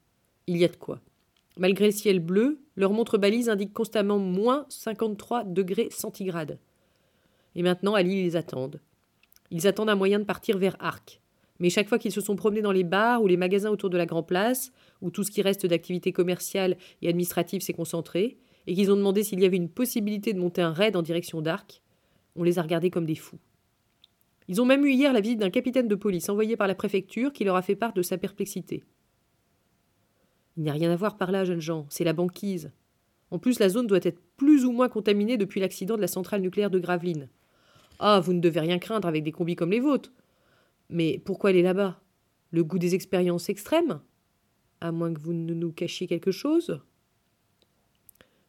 Il y a de quoi. Malgré le ciel bleu, leur montre balise indique constamment moins 53 degrés centigrades. Et maintenant, à Lille, ils attendent. Ils attendent un moyen de partir vers Arc. Mais chaque fois qu'ils se sont promenés dans les bars ou les magasins autour de la Grand Place, où tout ce qui reste d'activité commerciale et administrative s'est concentré, et qu'ils ont demandé s'il y avait une possibilité de monter un raid en direction d'Arc, on les a regardés comme des fous. Ils ont même eu hier la visite d'un capitaine de police envoyé par la préfecture qui leur a fait part de sa perplexité. Il n'y a rien à voir par là, jeunes gens, c'est la banquise. En plus, la zone doit être plus ou moins contaminée depuis l'accident de la centrale nucléaire de Gravelines. Ah, vous ne devez rien craindre avec des combis comme les vôtres. Mais pourquoi aller là-bas? Le goût des expériences extrêmes? À moins que vous ne nous cachiez quelque chose?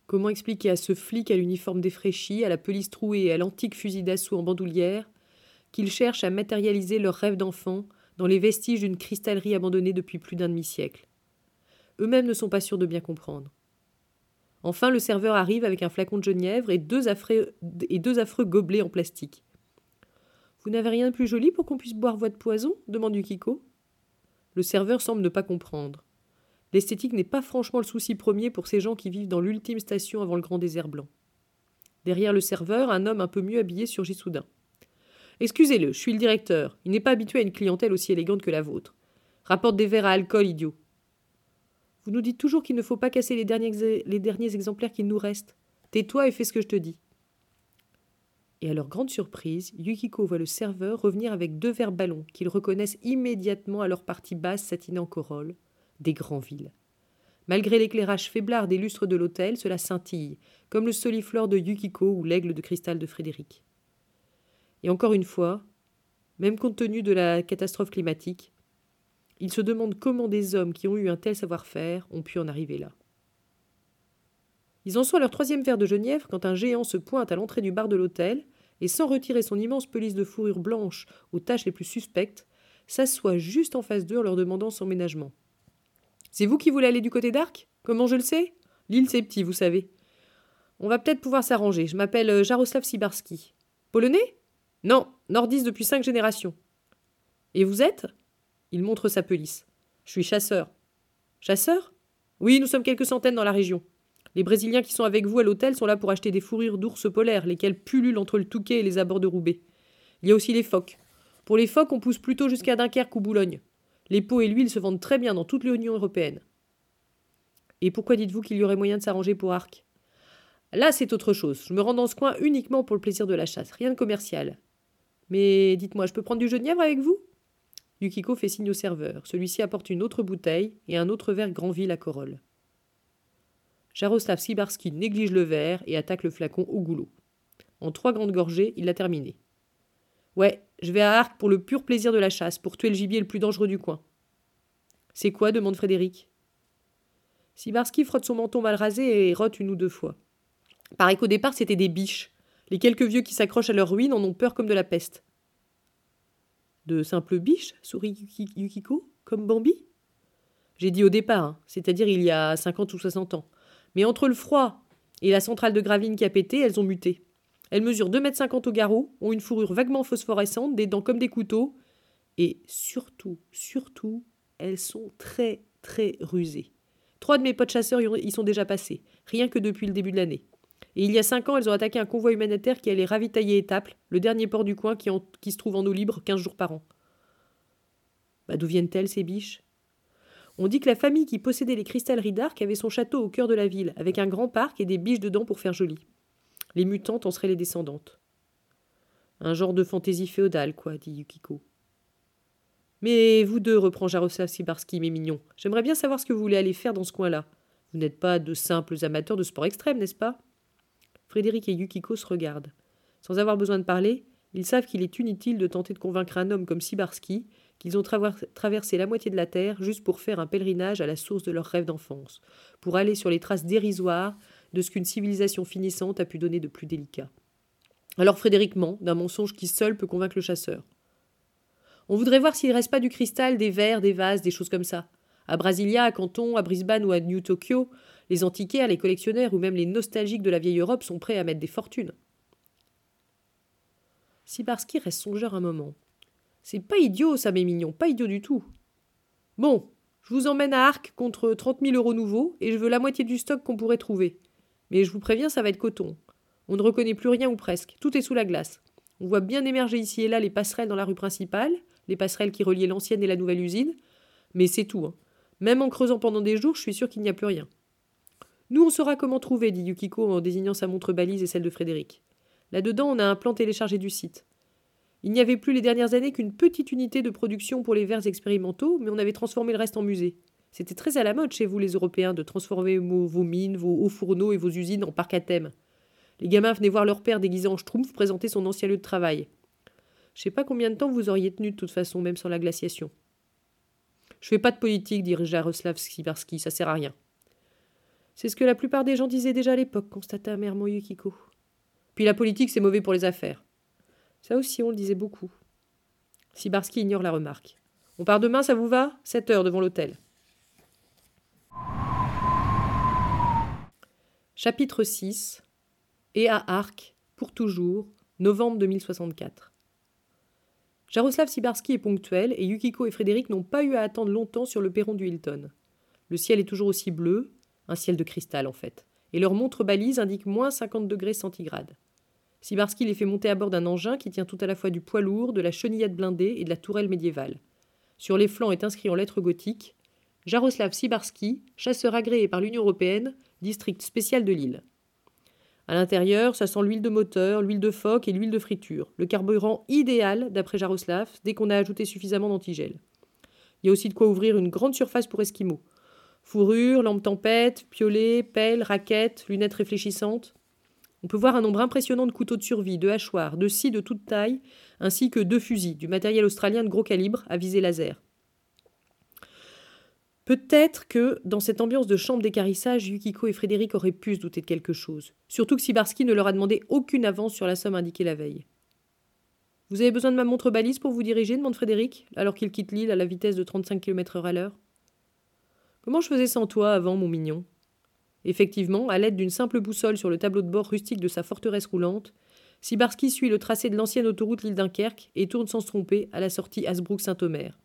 Comment expliquer à ce flic à l'uniforme défraîchi, à la police trouée et à l'antique fusil d'assaut en bandoulière qu'ils cherchent à matérialiser leurs rêves d'enfant dans les vestiges d'une cristallerie abandonnée depuis plus d'un demi-siècle? Eux-mêmes ne sont pas sûrs de bien comprendre. Enfin, le serveur arrive avec un flacon de genièvre et deux affreux gobelets en plastique. Vous n'avez rien de plus joli pour qu'on puisse boire votre poison demande Yukiko. Le serveur semble ne pas comprendre. L'esthétique n'est pas franchement le souci premier pour ces gens qui vivent dans l'ultime station avant le grand désert blanc. Derrière le serveur, un homme un peu mieux habillé surgit soudain. Excusez-le, je suis le directeur. Il n'est pas habitué à une clientèle aussi élégante que la vôtre. Rapporte des verres à alcool, idiot. Vous nous dites toujours qu'il ne faut pas casser les derniers, les derniers exemplaires qu'il nous reste. Tais-toi et fais ce que je te dis et à leur grande surprise, Yukiko voit le serveur revenir avec deux verres ballons qu'ils reconnaissent immédiatement à leur partie basse satinée en corolle, des villes. Malgré l'éclairage faiblard des lustres de l'hôtel, cela scintille, comme le soliflore de Yukiko ou l'aigle de cristal de Frédéric. Et encore une fois, même compte tenu de la catastrophe climatique, ils se demandent comment des hommes qui ont eu un tel savoir-faire ont pu en arriver là. Ils en sont à leur troisième verre de genièvre quand un géant se pointe à l'entrée du bar de l'hôtel et, sans retirer son immense pelisse de fourrure blanche aux taches les plus suspectes, s'assoit juste en face d'eux en leur demandant son ménagement. C'est vous qui voulez aller du côté d'Arc? Comment je le sais? L'île, c'est petit, vous savez. On va peut-être pouvoir s'arranger. Je m'appelle euh, Jaroslav Sibarski. Polonais? Non, nordiste depuis cinq générations. Et vous êtes? Il montre sa pelisse. Je suis chasseur. Chasseur? Oui, nous sommes quelques centaines dans la région. Les Brésiliens qui sont avec vous à l'hôtel sont là pour acheter des fourrures d'ours polaires, lesquelles pullulent entre le Touquet et les abords de Roubaix. Il y a aussi les phoques. Pour les phoques, on pousse plutôt jusqu'à Dunkerque ou Boulogne. Les peaux et l'huile se vendent très bien dans toute l'Union européenne. Et pourquoi dites-vous qu'il y aurait moyen de s'arranger pour Arc? Là, c'est autre chose. Je me rends dans ce coin uniquement pour le plaisir de la chasse, rien de commercial. Mais dites-moi, je peux prendre du genièvre avec vous? Yukiko fait signe au serveur. Celui-ci apporte une autre bouteille et un autre verre Grandville à Corolle. Jaroslav Sibarski néglige le verre et attaque le flacon au goulot. En trois grandes gorgées, il l'a terminé. Ouais, je vais à Arc pour le pur plaisir de la chasse, pour tuer le gibier le plus dangereux du coin. C'est quoi demande Frédéric. Sibarski frotte son menton mal rasé et rote une ou deux fois. Paraît qu'au départ, c'était des biches. Les quelques vieux qui s'accrochent à leur ruine en ont peur comme de la peste. De simples biches sourit Yukiko, comme Bambi? J'ai dit au départ, hein, c'est-à-dire il y a cinquante ou soixante ans. Mais entre le froid et la centrale de gravine qui a pété, elles ont muté. Elles mesurent deux mètres cinquante au garrot, ont une fourrure vaguement phosphorescente, des dents comme des couteaux, et surtout, surtout, elles sont très, très rusées. Trois de mes potes chasseurs y sont déjà passés, rien que depuis le début de l'année. Et il y a cinq ans, elles ont attaqué un convoi humanitaire qui allait ravitailler Étaples, le dernier port du coin qui, se trouve en eau libre quinze jours par an. Bah, D'où viennent-elles, ces biches? On dit que la famille qui possédait les cristalleries d'Arc avait son château au cœur de la ville, avec un grand parc et des biches dedans pour faire joli. Les mutantes en seraient les descendantes. Un genre de fantaisie féodale, quoi, dit Yukiko. Mais vous deux, reprend Jaroslav Sibarski, mes mignons, j'aimerais bien savoir ce que vous voulez aller faire dans ce coin-là. Vous n'êtes pas de simples amateurs de sport extrême, n'est-ce pas? Frédéric et Yukiko se regardent. Sans avoir besoin de parler, ils savent qu'il est inutile de tenter de convaincre un homme comme Sibarski qu'ils ont traversé la moitié de la Terre juste pour faire un pèlerinage à la source de leurs rêves d'enfance, pour aller sur les traces dérisoires de ce qu'une civilisation finissante a pu donner de plus délicat. Alors Frédéric ment d'un mensonge qui seul peut convaincre le chasseur. On voudrait voir s'il reste pas du cristal, des verres, des vases, des choses comme ça. À Brasilia, à Canton, à Brisbane ou à New Tokyo, les antiquaires, les collectionneurs ou même les nostalgiques de la vieille Europe sont prêts à mettre des fortunes. Sibarski reste songeur un moment. C'est pas idiot, ça, mes mignons, pas idiot du tout. Bon, je vous emmène à Arc contre trente mille euros nouveaux et je veux la moitié du stock qu'on pourrait trouver. Mais je vous préviens, ça va être coton. On ne reconnaît plus rien ou presque, tout est sous la glace. On voit bien émerger ici et là les passerelles dans la rue principale, les passerelles qui reliaient l'ancienne et la nouvelle usine, mais c'est tout. Hein. Même en creusant pendant des jours, je suis sûr qu'il n'y a plus rien. Nous, on saura comment trouver, dit Yukiko en désignant sa montre balise et celle de Frédéric. Là-dedans, on a un plan téléchargé du site. Il n'y avait plus les dernières années qu'une petite unité de production pour les verres expérimentaux, mais on avait transformé le reste en musée. C'était très à la mode chez vous, les Européens, de transformer vos, mines, vos hauts fourneaux et vos usines en parcs à thème. Les gamins venaient voir leur père déguisé en schtroumpf présenter son ancien lieu de travail. Je sais pas combien de temps vous auriez tenu de toute façon, même sans la glaciation. Je fais pas de politique, dit Jaroslav Skibarski, ça sert à rien. C'est ce que la plupart des gens disaient déjà à l'époque, constata amèrement Yukiko. Puis la politique, c'est mauvais pour les affaires. Ça aussi, on le disait beaucoup. Sibarski ignore la remarque. On part demain, ça vous va? Sept heures devant l'hôtel. Chapitre 6 Et à Arc, pour toujours, novembre 2064. Jaroslav Sibarski est ponctuel et Yukiko et Frédéric n'ont pas eu à attendre longtemps sur le perron du Hilton. Le ciel est toujours aussi bleu, un ciel de cristal en fait, et leur montre balise indique moins 50 degrés centigrades. Sibarski les fait monter à bord d'un engin qui tient tout à la fois du poids lourd, de la chenillette blindée et de la tourelle médiévale. Sur les flancs est inscrit en lettres gothiques Jaroslav Sibarski, chasseur agréé par l'Union européenne, district spécial de l'île. À l'intérieur, ça sent l'huile de moteur, l'huile de phoque et l'huile de friture, le carburant idéal d'après Jaroslav dès qu'on a ajouté suffisamment d'antigel. Il y a aussi de quoi ouvrir une grande surface pour Esquimaux. Fourrure, lampe tempête, piolet, pelle, raquette, lunettes réfléchissantes. On peut voir un nombre impressionnant de couteaux de survie, de hachoirs, de scies de toute taille, ainsi que deux fusils, du matériel australien de gros calibre à visée laser. Peut-être que, dans cette ambiance de chambre d'écarissage, Yukiko et Frédéric auraient pu se douter de quelque chose. Surtout que Sibarski ne leur a demandé aucune avance sur la somme indiquée la veille. Vous avez besoin de ma montre balise pour vous diriger? demande Frédéric, alors qu'il quitte l'île à la vitesse de 35 km/h à l'heure. Comment je faisais sans toi avant, mon mignon? Effectivement, à l'aide d'une simple boussole sur le tableau de bord rustique de sa forteresse roulante, Sibarski suit le tracé de l'ancienne autoroute l'île Dunkerque et tourne sans se tromper à la sortie Hasbrook-Saint-Omer.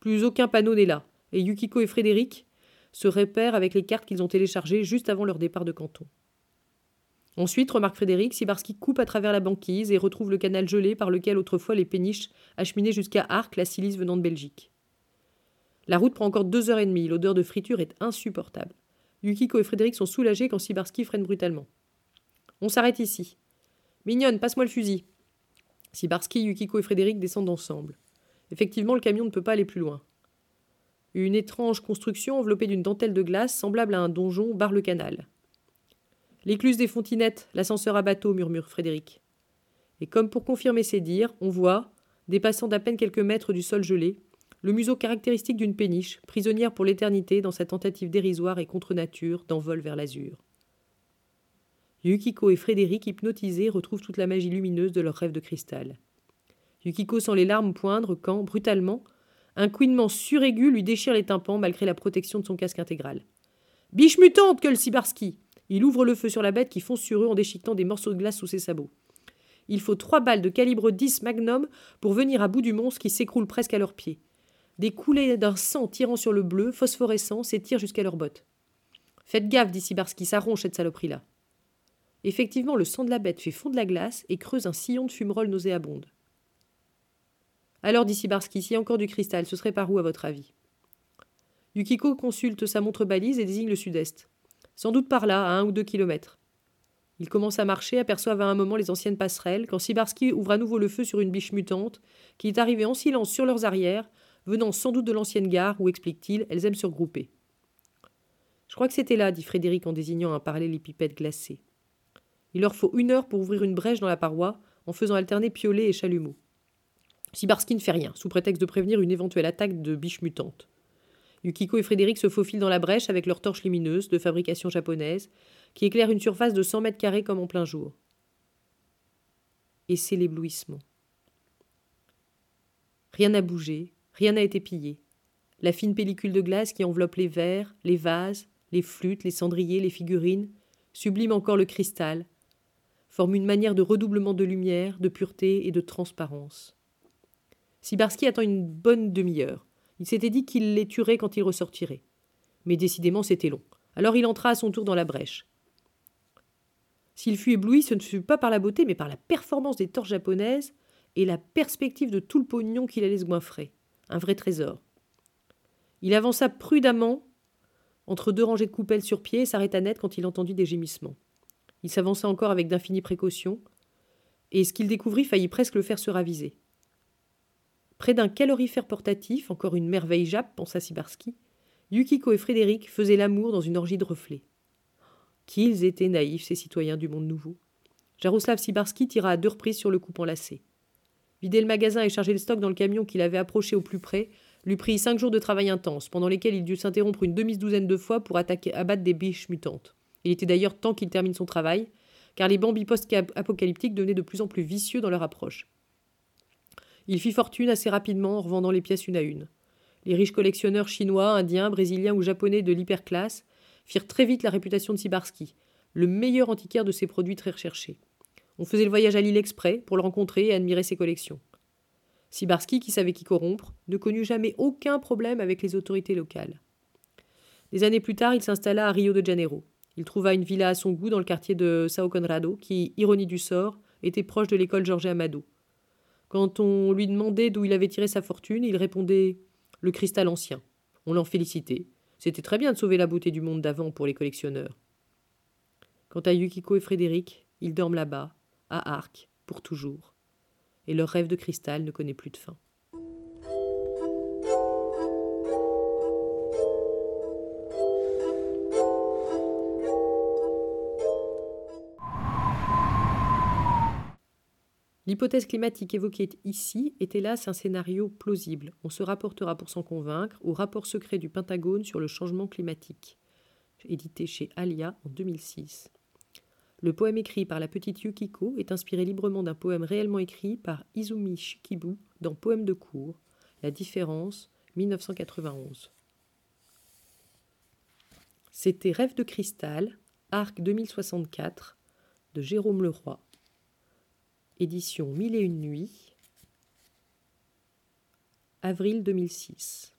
Plus aucun panneau n'est là, et Yukiko et Frédéric se repèrent avec les cartes qu'ils ont téléchargées juste avant leur départ de Canton. Ensuite, remarque Frédéric, Sibarski coupe à travers la banquise et retrouve le canal gelé par lequel autrefois les péniches acheminaient jusqu'à Arc la silice venant de Belgique. La route prend encore deux heures et demie, l'odeur de friture est insupportable. Yukiko et Frédéric sont soulagés quand Sibarski freine brutalement. On s'arrête ici. Mignonne, passe-moi le fusil. Sibarski, Yukiko et Frédéric descendent ensemble. Effectivement, le camion ne peut pas aller plus loin. Une étrange construction enveloppée d'une dentelle de glace, semblable à un donjon, barre le canal. L'écluse des Fontinettes, l'ascenseur à bateau, murmure Frédéric. Et comme pour confirmer ses dires, on voit, dépassant d'à peine quelques mètres du sol gelé, le museau caractéristique d'une péniche, prisonnière pour l'éternité dans sa tentative dérisoire et contre nature d'envol vers l'azur. Yukiko et Frédéric, hypnotisés, retrouvent toute la magie lumineuse de leur rêve de cristal. Yukiko sent les larmes poindre quand, brutalement, un couinement suraigu lui déchire les tympans malgré la protection de son casque intégral. Biche mutante, que le Sibarski Il ouvre le feu sur la bête qui fonce sur eux en déchiquetant des morceaux de glace sous ses sabots. Il faut trois balles de calibre 10 magnum pour venir à bout du monstre qui s'écroule presque à leurs pieds. Des coulées d'un sang tirant sur le bleu, phosphorescent, s'étirent jusqu'à leurs bottes. Faites gaffe, dit Sibarski, ça ronge cette saloperie-là. Effectivement, le sang de la bête fait fondre la glace et creuse un sillon de fumerolles nauséabonde. Alors, dit Sibarski, s'il y a encore du cristal, ce serait par où, à votre avis? Yukiko consulte sa montre balise et désigne le sud-est. Sans doute par là, à un ou deux kilomètres. Ils commencent à marcher, aperçoivent à un moment les anciennes passerelles, quand Sibarski ouvre à nouveau le feu sur une biche mutante, qui est arrivée en silence sur leurs arrières, venant sans doute de l'ancienne gare où, explique-t-il, elles aiment se regrouper. Je crois que c'était là, dit Frédéric en désignant un parallélépipède glacé. Il leur faut une heure pour ouvrir une brèche dans la paroi, en faisant alterner piolet et chalumeau. Sibarski ne fait rien, sous prétexte de prévenir une éventuelle attaque de biches mutantes. Yukiko et Frédéric se faufilent dans la brèche avec leurs torches lumineuses, de fabrication japonaise, qui éclairent une surface de cent mètres carrés comme en plein jour. Et c'est l'éblouissement. Rien n'a bougé, Rien n'a été pillé. La fine pellicule de glace qui enveloppe les verres, les vases, les flûtes, les cendriers, les figurines, sublime encore le cristal, forme une manière de redoublement de lumière, de pureté et de transparence. Sibarski attend une bonne demi-heure. Il s'était dit qu'il les tuerait quand il ressortirait. Mais décidément, c'était long. Alors il entra à son tour dans la brèche. S'il fut ébloui, ce ne fut pas par la beauté, mais par la performance des torches japonaises et la perspective de tout le pognon qu'il allait se goinfrer un vrai trésor. Il avança prudemment entre deux rangées de coupelles sur pied et s'arrêta net quand il entendit des gémissements. Il s'avança encore avec d'infinies précautions, et ce qu'il découvrit faillit presque le faire se raviser. Près d'un calorifère portatif, encore une merveille jappe, pensa Sibarski, Yukiko et Frédéric faisaient l'amour dans une orgie de reflets. Qu'ils étaient naïfs, ces citoyens du monde nouveau. Jaroslav Sibarski tira à deux reprises sur le coupon lacé. Vider le magasin et charger le stock dans le camion qu'il avait approché au plus près lui prit cinq jours de travail intense, pendant lesquels il dut s'interrompre une demi-douzaine de fois pour abattre des biches mutantes. Il était d'ailleurs temps qu'il termine son travail, car les bambis post-apocalyptiques devenaient de plus en plus vicieux dans leur approche. Il fit fortune assez rapidement en revendant les pièces une à une. Les riches collectionneurs chinois, indiens, brésiliens ou japonais de l'hyperclasse firent très vite la réputation de Sibarski, le meilleur antiquaire de ces produits très recherchés. On faisait le voyage à Lille exprès pour le rencontrer et admirer ses collections. Sibarski, qui savait qui corrompre, ne connut jamais aucun problème avec les autorités locales. Des années plus tard, il s'installa à Rio de Janeiro. Il trouva une villa à son goût dans le quartier de Sao Conrado, qui, ironie du sort, était proche de l'école Jorge Amado. Quand on lui demandait d'où il avait tiré sa fortune, il répondait Le cristal ancien. On l'en félicitait. C'était très bien de sauver la beauté du monde d'avant pour les collectionneurs. Quant à Yukiko et Frédéric, ils dorment là-bas, à Arc, pour toujours. Et leur rêve de cristal ne connaît plus de fin. L'hypothèse climatique évoquée ici est hélas un scénario plausible. On se rapportera pour s'en convaincre au rapport secret du Pentagone sur le changement climatique, édité chez Alia en 2006. Le poème écrit par la petite Yukiko est inspiré librement d'un poème réellement écrit par Izumi Shikibu dans Poème de cours, La différence, 1991. C'était Rêve de cristal, Arc 2064, de Jérôme Leroy. Édition Mille et une nuits, avril 2006.